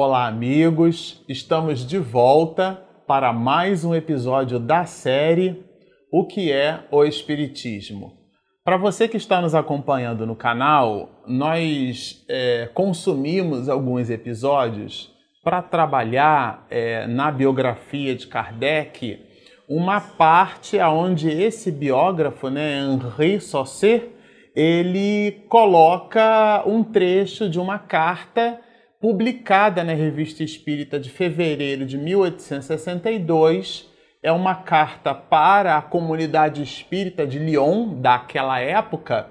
Olá, amigos! Estamos de volta para mais um episódio da série O que é o Espiritismo. Para você que está nos acompanhando no canal, nós é, consumimos alguns episódios para trabalhar é, na biografia de Kardec uma parte onde esse biógrafo, né, Henri Saussure, ele coloca um trecho de uma carta publicada na Revista Espírita de fevereiro de 1862. É uma carta para a comunidade espírita de Lyon daquela época,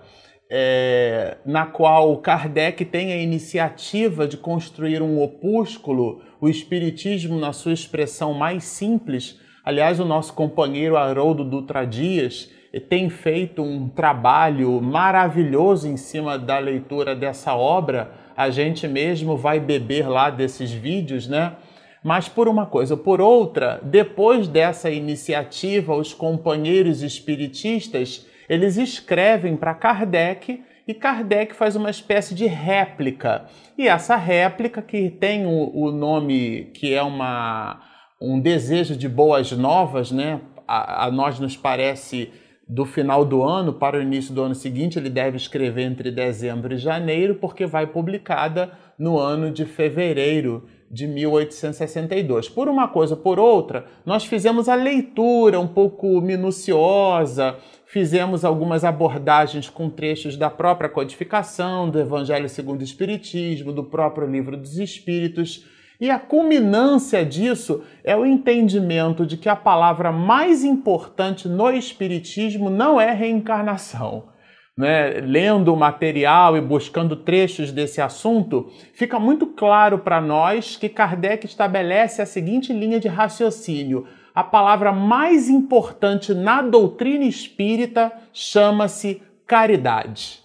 é, na qual Kardec tem a iniciativa de construir um opúsculo, o Espiritismo na sua expressão mais simples. Aliás, o nosso companheiro Haroldo Dutra Dias tem feito um trabalho maravilhoso em cima da leitura dessa obra. A gente mesmo vai beber lá desses vídeos, né? Mas por uma coisa por outra, depois dessa iniciativa, os companheiros espiritistas, eles escrevem para Kardec e Kardec faz uma espécie de réplica. E essa réplica, que tem o, o nome que é uma, um desejo de boas novas, né? A, a nós nos parece do final do ano para o início do ano seguinte, ele deve escrever entre dezembro e janeiro, porque vai publicada no ano de fevereiro de 1862. Por uma coisa por outra, nós fizemos a leitura um pouco minuciosa, fizemos algumas abordagens com trechos da própria codificação, do Evangelho segundo o Espiritismo, do próprio Livro dos Espíritos e a culminância disso é o entendimento de que a palavra mais importante no Espiritismo não é reencarnação. Né? Lendo o material e buscando trechos desse assunto, fica muito claro para nós que Kardec estabelece a seguinte linha de raciocínio: a palavra mais importante na doutrina espírita chama-se caridade.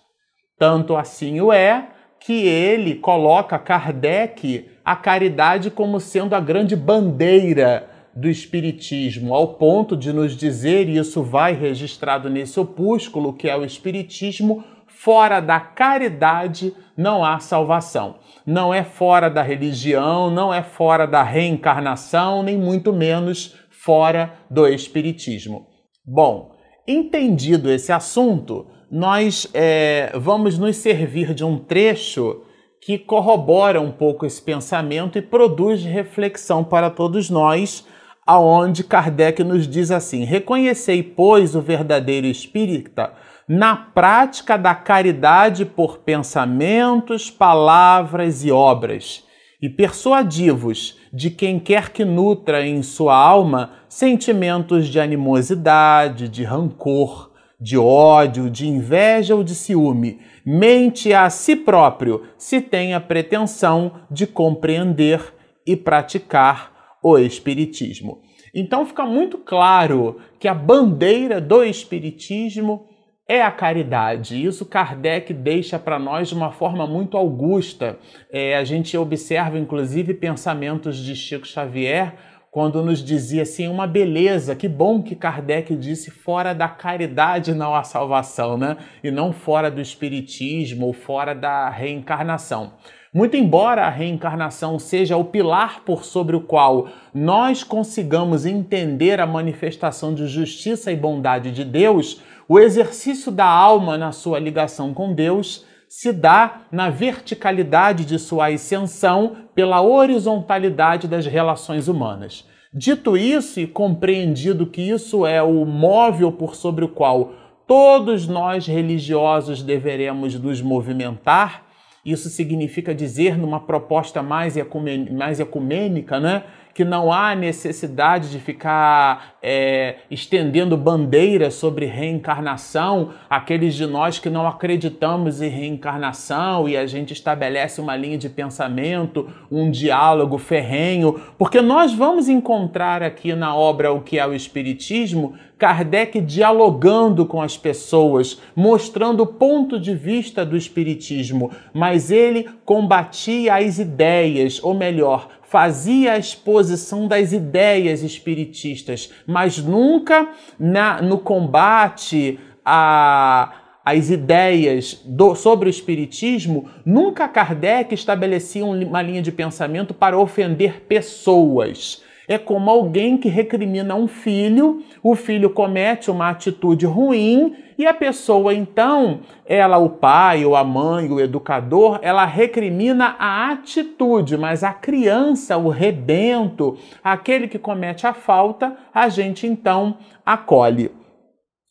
Tanto assim o é que ele coloca Kardec a caridade como sendo a grande bandeira do Espiritismo, ao ponto de nos dizer, e isso vai registrado nesse opúsculo, que é o Espiritismo, fora da caridade não há salvação. Não é fora da religião, não é fora da reencarnação, nem muito menos fora do Espiritismo. Bom, entendido esse assunto, nós é, vamos nos servir de um trecho que corrobora um pouco esse pensamento e produz reflexão para todos nós, aonde Kardec nos diz assim: Reconhecei, pois, o verdadeiro espírita na prática da caridade por pensamentos, palavras e obras, e persuadivos de quem quer que nutra em sua alma sentimentos de animosidade, de rancor, de ódio, de inveja ou de ciúme, mente a si próprio se tem a pretensão de compreender e praticar o Espiritismo. Então fica muito claro que a bandeira do Espiritismo é a caridade. Isso Kardec deixa para nós de uma forma muito augusta. É, a gente observa, inclusive, pensamentos de Chico Xavier quando nos dizia assim, uma beleza, que bom que Kardec disse fora da caridade não há salvação, né? E não fora do espiritismo ou fora da reencarnação. Muito embora a reencarnação seja o pilar por sobre o qual nós consigamos entender a manifestação de justiça e bondade de Deus, o exercício da alma na sua ligação com Deus se dá na verticalidade de sua ascensão pela horizontalidade das relações humanas. Dito isso e compreendido que isso é o móvel por sobre o qual todos nós religiosos deveremos nos movimentar, isso significa dizer, numa proposta mais, ecumênica, né? Que não há necessidade de ficar é, estendendo bandeiras sobre reencarnação, aqueles de nós que não acreditamos em reencarnação e a gente estabelece uma linha de pensamento, um diálogo ferrenho, porque nós vamos encontrar aqui na obra O que é o Espiritismo Kardec dialogando com as pessoas, mostrando o ponto de vista do Espiritismo, mas ele combatia as ideias, ou melhor, fazia a exposição das ideias espiritistas, mas nunca na, no combate a, as ideias do, sobre o Espiritismo, nunca Kardec estabelecia uma linha de pensamento para ofender pessoas. É como alguém que recrimina um filho, o filho comete uma atitude ruim e a pessoa então, ela, o pai ou a mãe, o educador, ela recrimina a atitude, mas a criança, o rebento, aquele que comete a falta, a gente então acolhe.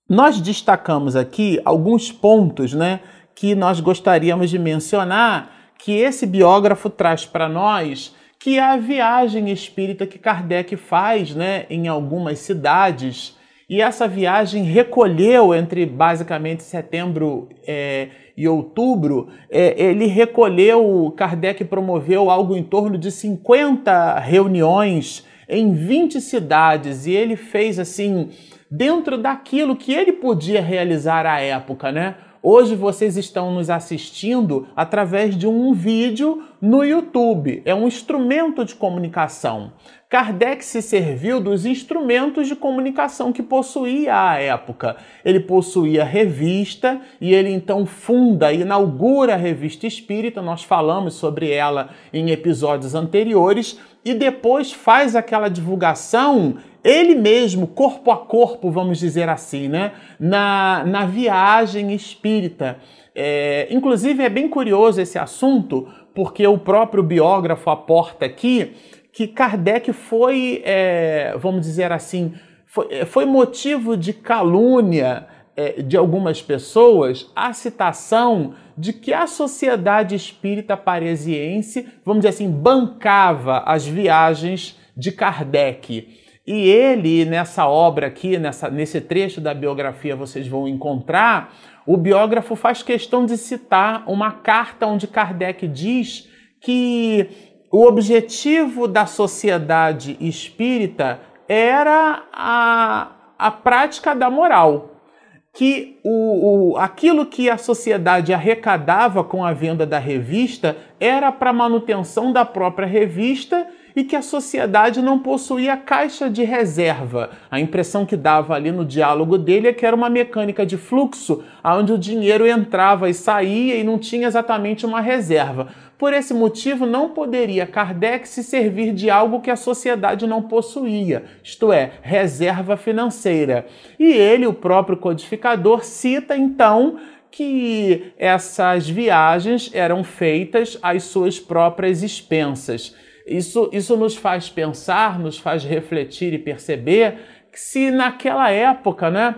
Nós destacamos aqui alguns pontos, né, que nós gostaríamos de mencionar que esse biógrafo traz para nós que é a viagem espírita que Kardec faz né, em algumas cidades. E essa viagem recolheu entre basicamente setembro é, e outubro, é, ele recolheu, Kardec promoveu algo em torno de 50 reuniões em 20 cidades e ele fez assim, dentro daquilo que ele podia realizar à época, né? Hoje vocês estão nos assistindo através de um vídeo no YouTube. É um instrumento de comunicação. Kardec se serviu dos instrumentos de comunicação que possuía à época. Ele possuía revista e ele então funda, inaugura a revista espírita. Nós falamos sobre ela em episódios anteriores e depois faz aquela divulgação ele mesmo, corpo a corpo, vamos dizer assim, né? na, na viagem espírita. É, inclusive, é bem curioso esse assunto, porque o próprio biógrafo aporta aqui que Kardec foi, é, vamos dizer assim, foi, foi motivo de calúnia é, de algumas pessoas a citação de que a sociedade espírita parisiense, vamos dizer assim, bancava as viagens de Kardec. E ele, nessa obra aqui, nessa, nesse trecho da biografia, vocês vão encontrar, o biógrafo faz questão de citar uma carta onde Kardec diz que o objetivo da sociedade espírita era a, a prática da moral. Que o, o, aquilo que a sociedade arrecadava com a venda da revista era para manutenção da própria revista e que a sociedade não possuía caixa de reserva. A impressão que dava ali no diálogo dele é que era uma mecânica de fluxo, onde o dinheiro entrava e saía e não tinha exatamente uma reserva. Por esse motivo, não poderia Kardec se servir de algo que a sociedade não possuía, isto é, reserva financeira. E ele, o próprio codificador, cita então que essas viagens eram feitas às suas próprias expensas. Isso, isso nos faz pensar, nos faz refletir e perceber que se naquela época, né,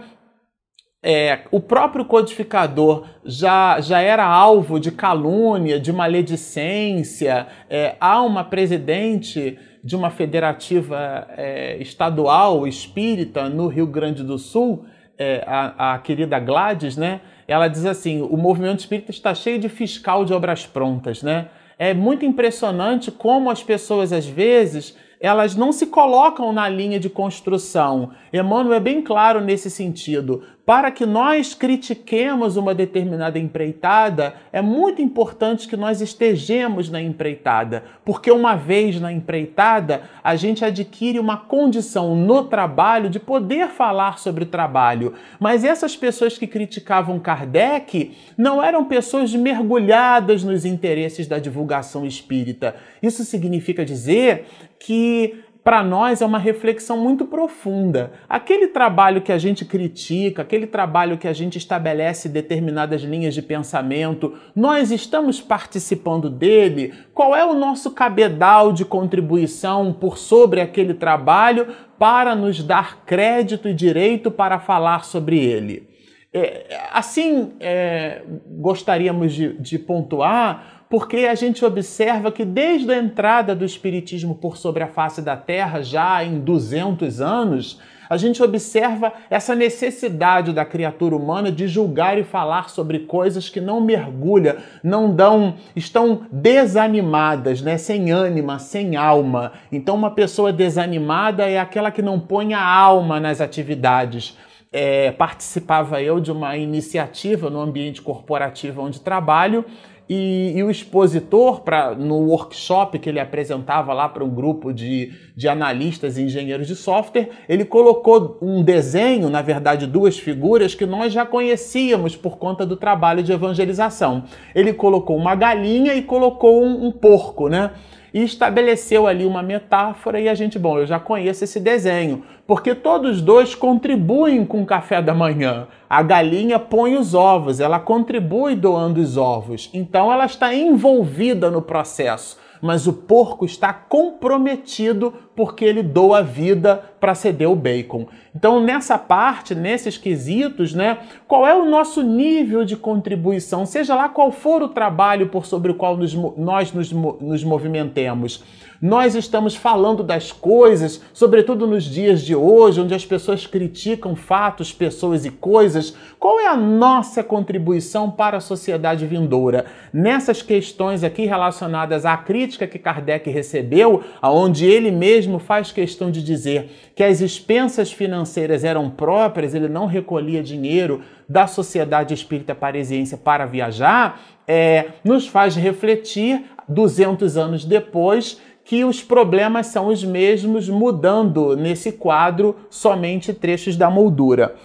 é, o próprio codificador já, já era alvo de calúnia, de maledicência, é, há uma presidente de uma federativa é, estadual espírita no Rio Grande do Sul, é, a, a querida Gladys, né? Ela diz assim: o movimento espírita está cheio de fiscal de obras prontas, né? É muito impressionante como as pessoas, às vezes, elas não se colocam na linha de construção. Emmanuel é bem claro nesse sentido. Para que nós critiquemos uma determinada empreitada, é muito importante que nós estejamos na empreitada, porque uma vez na empreitada, a gente adquire uma condição no trabalho de poder falar sobre o trabalho. Mas essas pessoas que criticavam Kardec não eram pessoas mergulhadas nos interesses da divulgação espírita. Isso significa dizer que para nós é uma reflexão muito profunda. Aquele trabalho que a gente critica, aquele trabalho que a gente estabelece determinadas linhas de pensamento, nós estamos participando dele? Qual é o nosso cabedal de contribuição por sobre aquele trabalho para nos dar crédito e direito para falar sobre ele? É, assim, é, gostaríamos de, de pontuar porque a gente observa que desde a entrada do Espiritismo por sobre a face da Terra, já em 200 anos, a gente observa essa necessidade da criatura humana de julgar e falar sobre coisas que não mergulha, não dão, estão desanimadas, né? sem ânima, sem alma. Então, uma pessoa desanimada é aquela que não põe a alma nas atividades. É, participava eu de uma iniciativa no ambiente corporativo onde trabalho e, e o expositor, pra, no workshop que ele apresentava lá para um grupo de, de analistas e engenheiros de software, ele colocou um desenho, na verdade duas figuras, que nós já conhecíamos por conta do trabalho de evangelização. Ele colocou uma galinha e colocou um, um porco, né? E estabeleceu ali uma metáfora e a gente, bom, eu já conheço esse desenho, porque todos dois contribuem com o café da manhã. A galinha põe os ovos, ela contribui doando os ovos, então ela está envolvida no processo mas o porco está comprometido porque ele doa a vida para ceder o bacon. Então, nessa parte, nesses quesitos, né, qual é o nosso nível de contribuição, seja lá qual for o trabalho por sobre o qual nos, nós nos, nos movimentemos nós estamos falando das coisas, sobretudo nos dias de hoje, onde as pessoas criticam fatos, pessoas e coisas. Qual é a nossa contribuição para a sociedade vindoura? Nessas questões aqui relacionadas à crítica que Kardec recebeu, aonde ele mesmo faz questão de dizer que as expensas financeiras eram próprias, ele não recolhia dinheiro da Sociedade Espírita Parisiense para viajar, é, nos faz refletir 200 anos depois que os problemas são os mesmos, mudando nesse quadro somente trechos da moldura.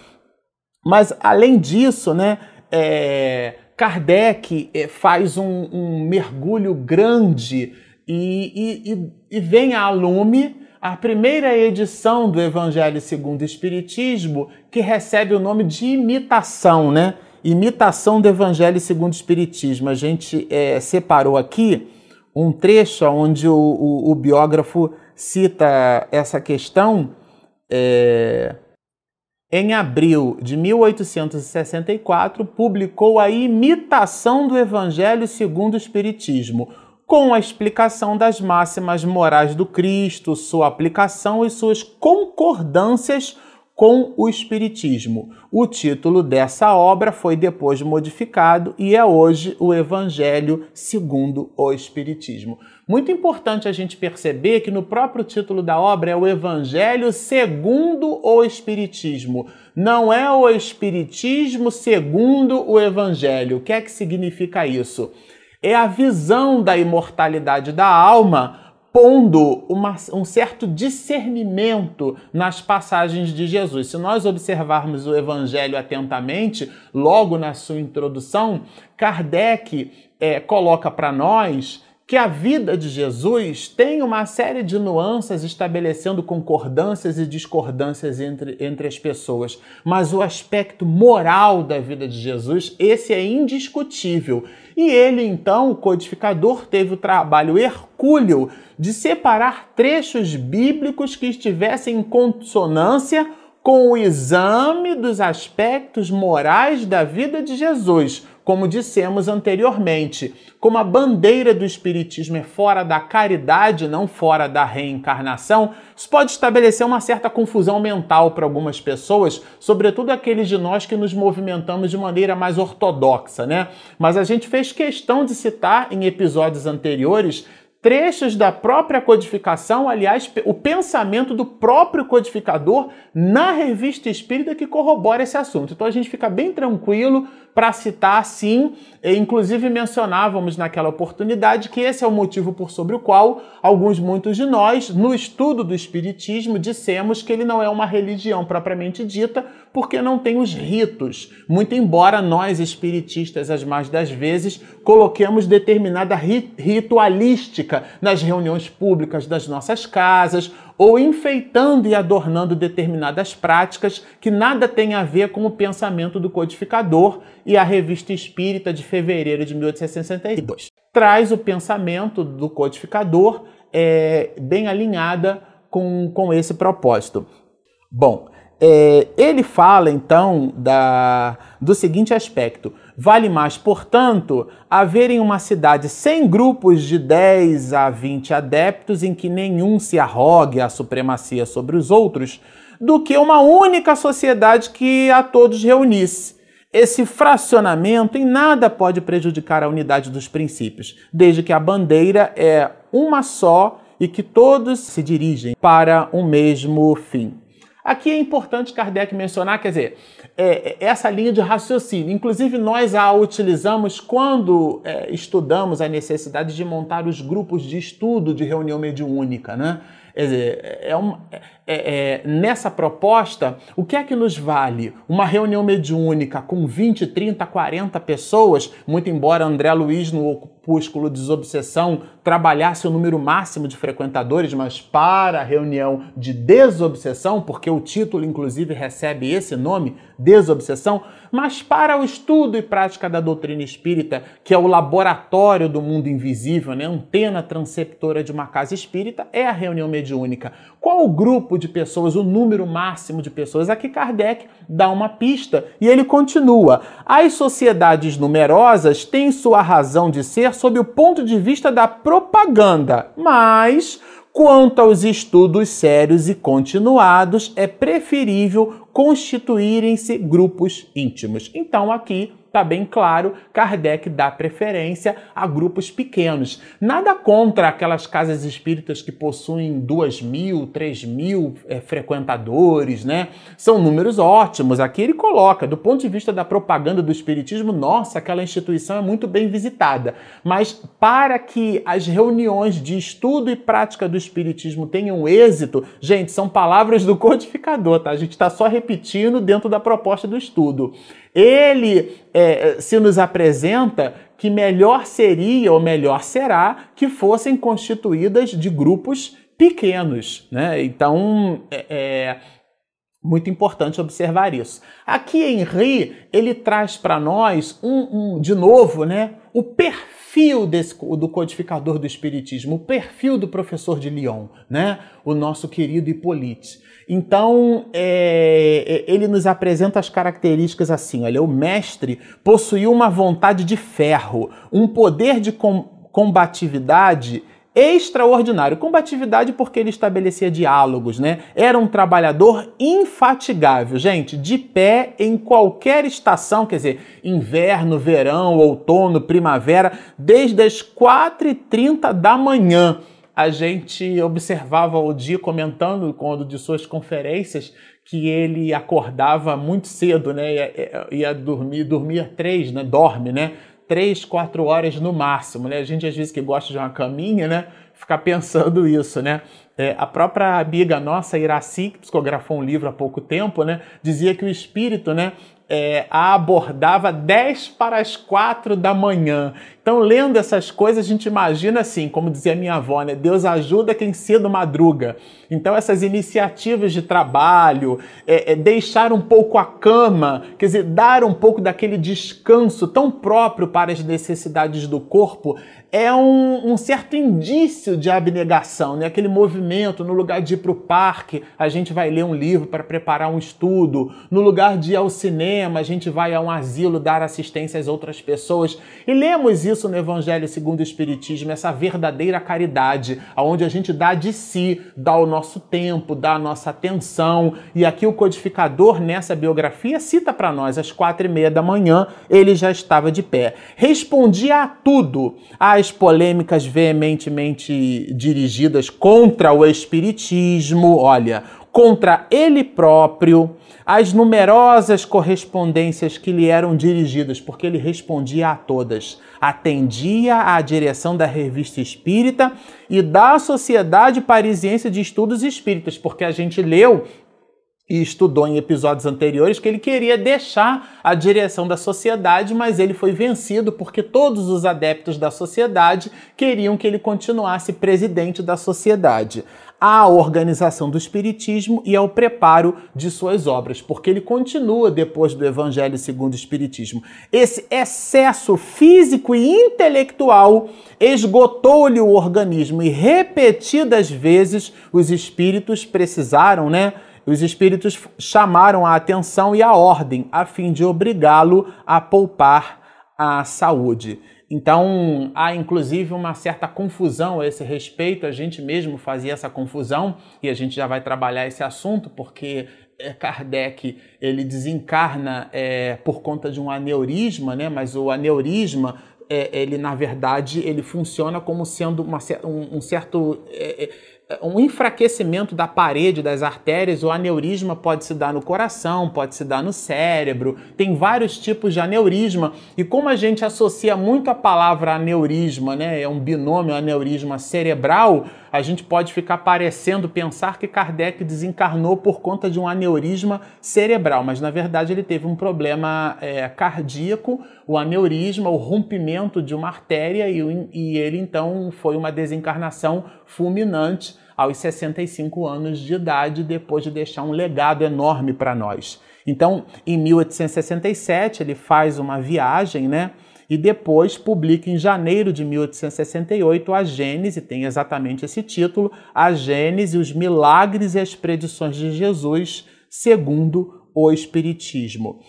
Mas, além disso, né, é, Kardec é, faz um, um, mergulho grande e, e, e vem a lume a primeira edição do Evangelho segundo o Espiritismo, que recebe o nome de imitação, né? Imitação do Evangelho segundo o Espiritismo. A gente é, separou aqui um trecho onde o, o, o biógrafo cita essa questão. É, em abril de 1864, publicou a imitação do Evangelho segundo o Espiritismo, com a explicação das máximas morais do Cristo, sua aplicação e suas concordâncias com o Espiritismo. O título dessa obra foi depois modificado e é hoje o Evangelho segundo o Espiritismo. Muito importante a gente perceber que no próprio título da obra é o Evangelho segundo o Espiritismo. Não é o Espiritismo segundo o Evangelho. O que é que significa isso? É a visão da imortalidade da alma pondo uma, um certo discernimento nas passagens de Jesus. Se nós observarmos o Evangelho atentamente, logo na sua introdução, Kardec é, coloca para nós que a vida de Jesus tem uma série de nuances estabelecendo concordâncias e discordâncias entre, entre as pessoas, mas o aspecto moral da vida de Jesus, esse é indiscutível. E ele, então, o codificador, teve o trabalho hercúleo de separar trechos bíblicos que estivessem em consonância com o exame dos aspectos morais da vida de Jesus, como dissemos anteriormente, como a bandeira do Espiritismo é fora da caridade, não fora da reencarnação, isso pode estabelecer uma certa confusão mental para algumas pessoas, sobretudo aqueles de nós que nos movimentamos de maneira mais ortodoxa, né? Mas a gente fez questão de citar em episódios anteriores trechos da própria codificação, aliás, o pensamento do próprio codificador na revista espírita que corrobora esse assunto. Então a gente fica bem tranquilo para citar sim, e inclusive mencionávamos naquela oportunidade que esse é o motivo por sobre o qual alguns muitos de nós, no estudo do espiritismo, dissemos que ele não é uma religião propriamente dita, porque não tem os ritos. Muito embora nós espiritistas as mais das vezes coloquemos determinada ritualística nas reuniões públicas das nossas casas ou enfeitando e adornando determinadas práticas que nada tem a ver com o pensamento do codificador e a Revista Espírita de fevereiro de 1862. Traz o pensamento do codificador é, bem alinhada com, com esse propósito. Bom, é, ele fala então da, do seguinte aspecto: vale mais, portanto, haver em uma cidade 100 grupos de 10 a 20 adeptos em que nenhum se arrogue a supremacia sobre os outros, do que uma única sociedade que a todos reunisse. Esse fracionamento em nada pode prejudicar a unidade dos princípios, desde que a bandeira é uma só e que todos se dirigem para o mesmo fim. Aqui é importante Kardec mencionar, quer dizer, é, é, essa linha de raciocínio. Inclusive, nós a utilizamos quando é, estudamos a necessidade de montar os grupos de estudo de reunião mediúnica, né? Quer dizer, é uma, é, é, nessa proposta, o que é que nos vale uma reunião mediúnica com 20, 30, 40 pessoas, muito embora André Luiz no opúsculo Desobsessão trabalhasse o número máximo de frequentadores, mas para a reunião de desobsessão, porque o título inclusive recebe esse nome, desobsessão, mas para o estudo e prática da doutrina espírita, que é o laboratório do mundo invisível, né, antena transceptora de uma casa espírita, é a reunião mediúnica. Qual o grupo de pessoas, o número máximo de pessoas? Aqui Kardec dá uma pista e ele continua. As sociedades numerosas têm sua razão de ser sob o ponto de vista da propaganda, mas quanto aos estudos sérios e continuados, é preferível constituírem-se grupos íntimos. Então aqui está bem claro, Kardec dá preferência a grupos pequenos. Nada contra aquelas casas espíritas que possuem duas mil, três mil é, frequentadores, né? São números ótimos. Aqui ele coloca, do ponto de vista da propaganda do espiritismo, nossa, aquela instituição é muito bem visitada. Mas para que as reuniões de estudo e prática do espiritismo tenham êxito, gente, são palavras do codificador, tá? A gente está só repetindo dentro da proposta do estudo. Ele é, se nos apresenta que melhor seria ou melhor será que fossem constituídas de grupos pequenos. Né? Então, é, é muito importante observar isso. Aqui Henri ele traz para nós um, um, de novo, né, o perfil desse, do codificador do espiritismo, o perfil do professor de Lyon, né, o nosso querido Hippolyte. Então, é, é, ele nos apresenta as características assim: olha, o mestre possuía uma vontade de ferro, um poder de com, combatividade extraordinário. Combatividade porque ele estabelecia diálogos, né? Era um trabalhador infatigável, gente, de pé em qualquer estação, quer dizer, inverno, verão, outono, primavera, desde as 4h30 da manhã a gente observava o dia comentando quando de suas conferências que ele acordava muito cedo, né? Ia, ia dormir, dormia três, né? Dorme, né? Três, quatro horas no máximo, né? A gente às vezes que gosta de uma caminha, né? Ficar pensando isso, né? É, a própria amiga nossa, Iraci, que psicografou um livro há pouco tempo, né? Dizia que o espírito, né? É, a abordava 10 para as 4 da manhã. Então, lendo essas coisas, a gente imagina assim, como dizia minha avó, né? Deus ajuda quem cedo madruga. Então, essas iniciativas de trabalho, é, é, deixar um pouco a cama, quer dizer, dar um pouco daquele descanso tão próprio para as necessidades do corpo, é um, um certo indício de abnegação, né? Aquele movimento, no lugar de ir para o parque, a gente vai ler um livro para preparar um estudo. No lugar de ir ao cinema, a gente vai a um asilo dar assistência às outras pessoas. E lemos isso no Evangelho segundo o Espiritismo, essa verdadeira caridade, aonde a gente dá de si, dá o nosso tempo, dá a nossa atenção. E aqui o codificador, nessa biografia, cita para nós, às quatro e meia da manhã, ele já estava de pé. Respondia a tudo, polêmicas veementemente dirigidas contra o Espiritismo, olha, contra ele próprio, as numerosas correspondências que lhe eram dirigidas, porque ele respondia a todas. Atendia à direção da Revista Espírita e da Sociedade Parisiense de Estudos Espíritas, porque a gente leu e estudou em episódios anteriores que ele queria deixar a direção da sociedade, mas ele foi vencido porque todos os adeptos da sociedade queriam que ele continuasse presidente da sociedade à organização do Espiritismo e ao preparo de suas obras, porque ele continua depois do Evangelho segundo o Espiritismo. Esse excesso físico e intelectual esgotou-lhe o organismo e repetidas vezes os espíritos precisaram, né? Os espíritos chamaram a atenção e a ordem a fim de obrigá-lo a poupar a saúde. Então, há inclusive uma certa confusão a esse respeito, a gente mesmo fazia essa confusão e a gente já vai trabalhar esse assunto porque é, Kardec ele desencarna é, por conta de um aneurisma, né? mas o aneurisma é, ele na verdade ele funciona como sendo uma, um, um certo é, é um enfraquecimento da parede das artérias, o aneurisma pode se dar no coração, pode se dar no cérebro, tem vários tipos de aneurisma. E como a gente associa muito a palavra aneurisma, né, é um binômio aneurisma cerebral, a gente pode ficar parecendo pensar que Kardec desencarnou por conta de um aneurisma cerebral, mas na verdade ele teve um problema é, cardíaco, o aneurisma, o rompimento de uma artéria, e, e ele então foi uma desencarnação fulminante aos 65 anos de idade, depois de deixar um legado enorme para nós. Então, em 1867, ele faz uma viagem, né? E depois publica em janeiro de 1868 a Gênese, tem exatamente esse título, A Gênese, os Milagres e as Predições de Jesus, segundo o Espiritismo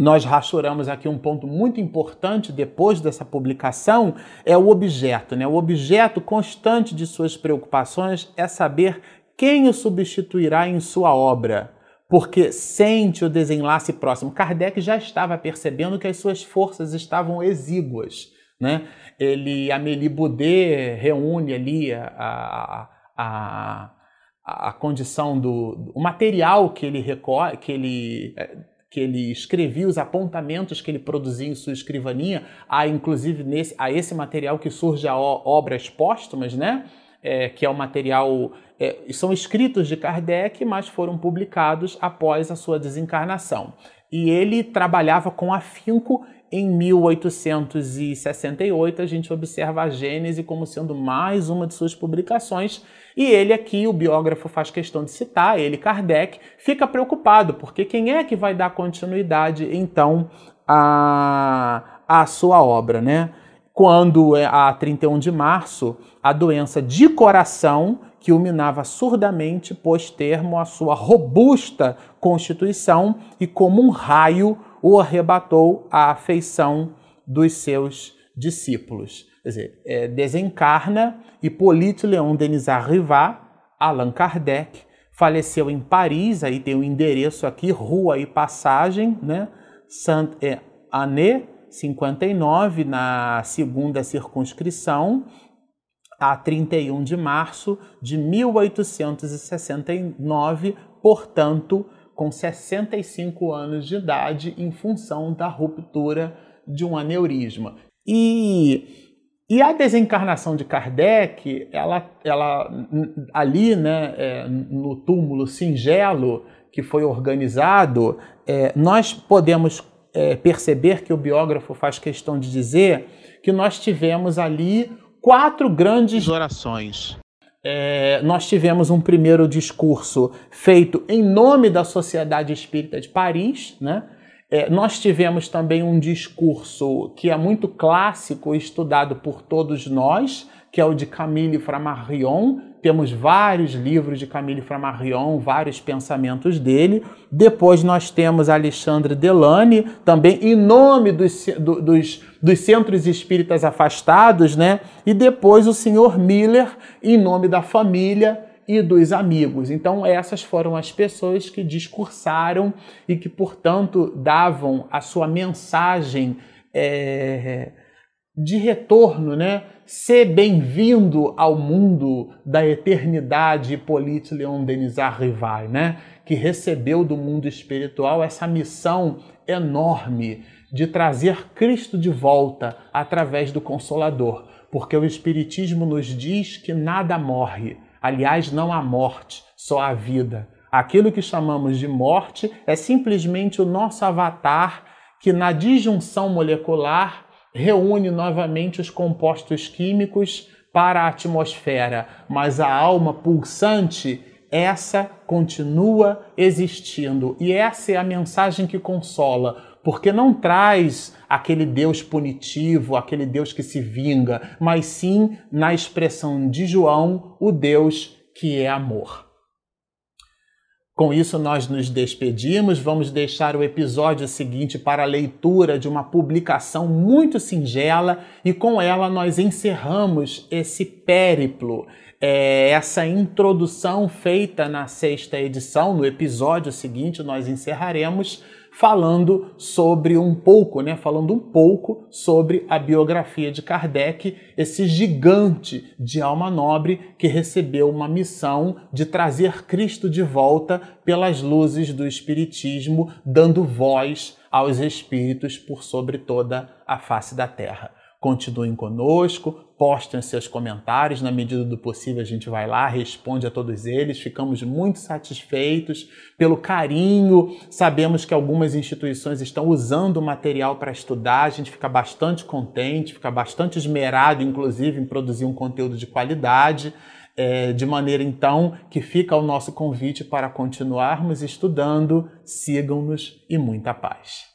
nós rastreamos aqui um ponto muito importante depois dessa publicação, é o objeto. Né? O objeto constante de suas preocupações é saber quem o substituirá em sua obra, porque sente o desenlace próximo. Kardec já estava percebendo que as suas forças estavam exíguas. Né? Ele, Amélie Boudet reúne ali a, a, a, a condição do o material que ele recorre, que ele que ele escrevia, os apontamentos que ele produzia em sua escrivaninha, há inclusive nesse, a esse material que surge a obras póstumas, né? É, que é o material. É, são escritos de Kardec, mas foram publicados após a sua desencarnação. E ele trabalhava com afinco em 1868, a gente observa a Gênese como sendo mais uma de suas publicações, e ele aqui, o biógrafo faz questão de citar, ele, Kardec, fica preocupado, porque quem é que vai dar continuidade, então, à, à sua obra, né? Quando, é, a 31 de março, a doença de coração, que o minava surdamente, pôs termo à sua robusta constituição e, como um raio, o arrebatou à afeição dos seus discípulos. Quer dizer, é, desencarna Hippolyte Léon Denis Rivat, Allan Kardec, faleceu em Paris, aí tem o um endereço aqui, rua e passagem, né? Saint Année 59, na segunda circunscrição, a 31 de março de 1869, portanto, com 65 anos de idade em função da ruptura de um aneurisma. E, e a desencarnação de Kardec, ela, ela ali né, é, no túmulo singelo que foi organizado, é, nós podemos é, perceber que o biógrafo faz questão de dizer que nós tivemos ali quatro grandes orações é, nós tivemos um primeiro discurso feito em nome da Sociedade Espírita de Paris, né? É, nós tivemos também um discurso que é muito clássico, estudado por todos nós, que é o de Camille Flammarion. Temos vários livros de Camille Flammarion, vários pensamentos dele. Depois nós temos Alexandre Delane, também em nome dos, do, dos, dos centros espíritas afastados, né? E depois o senhor Miller, em nome da família e dos amigos. Então, essas foram as pessoas que discursaram e que, portanto, davam a sua mensagem. É, de retorno, né? Ser bem-vindo ao mundo da eternidade, Hippolyte Leon Denis Arrivai, né? Que recebeu do mundo espiritual essa missão enorme de trazer Cristo de volta através do Consolador, porque o Espiritismo nos diz que nada morre. Aliás, não há morte, só há vida. Aquilo que chamamos de morte é simplesmente o nosso avatar que, na disjunção molecular, reúne novamente os compostos químicos para a atmosfera, mas a alma pulsante, essa continua existindo. E essa é a mensagem que consola, porque não traz aquele Deus punitivo, aquele Deus que se vinga, mas sim, na expressão de João, o Deus que é amor. Com isso, nós nos despedimos. Vamos deixar o episódio seguinte para a leitura de uma publicação muito singela e com ela nós encerramos esse périplo, é, essa introdução feita na sexta edição. No episódio seguinte, nós encerraremos falando sobre um pouco, né, falando um pouco sobre a biografia de Kardec, esse gigante de alma nobre que recebeu uma missão de trazer Cristo de volta pelas luzes do espiritismo, dando voz aos espíritos por sobre toda a face da terra. Continuem conosco, postem seus comentários, na medida do possível a gente vai lá, responde a todos eles. Ficamos muito satisfeitos pelo carinho. Sabemos que algumas instituições estão usando o material para estudar, a gente fica bastante contente, fica bastante esmerado, inclusive, em produzir um conteúdo de qualidade. É, de maneira então que fica o nosso convite para continuarmos estudando. Sigam-nos e muita paz.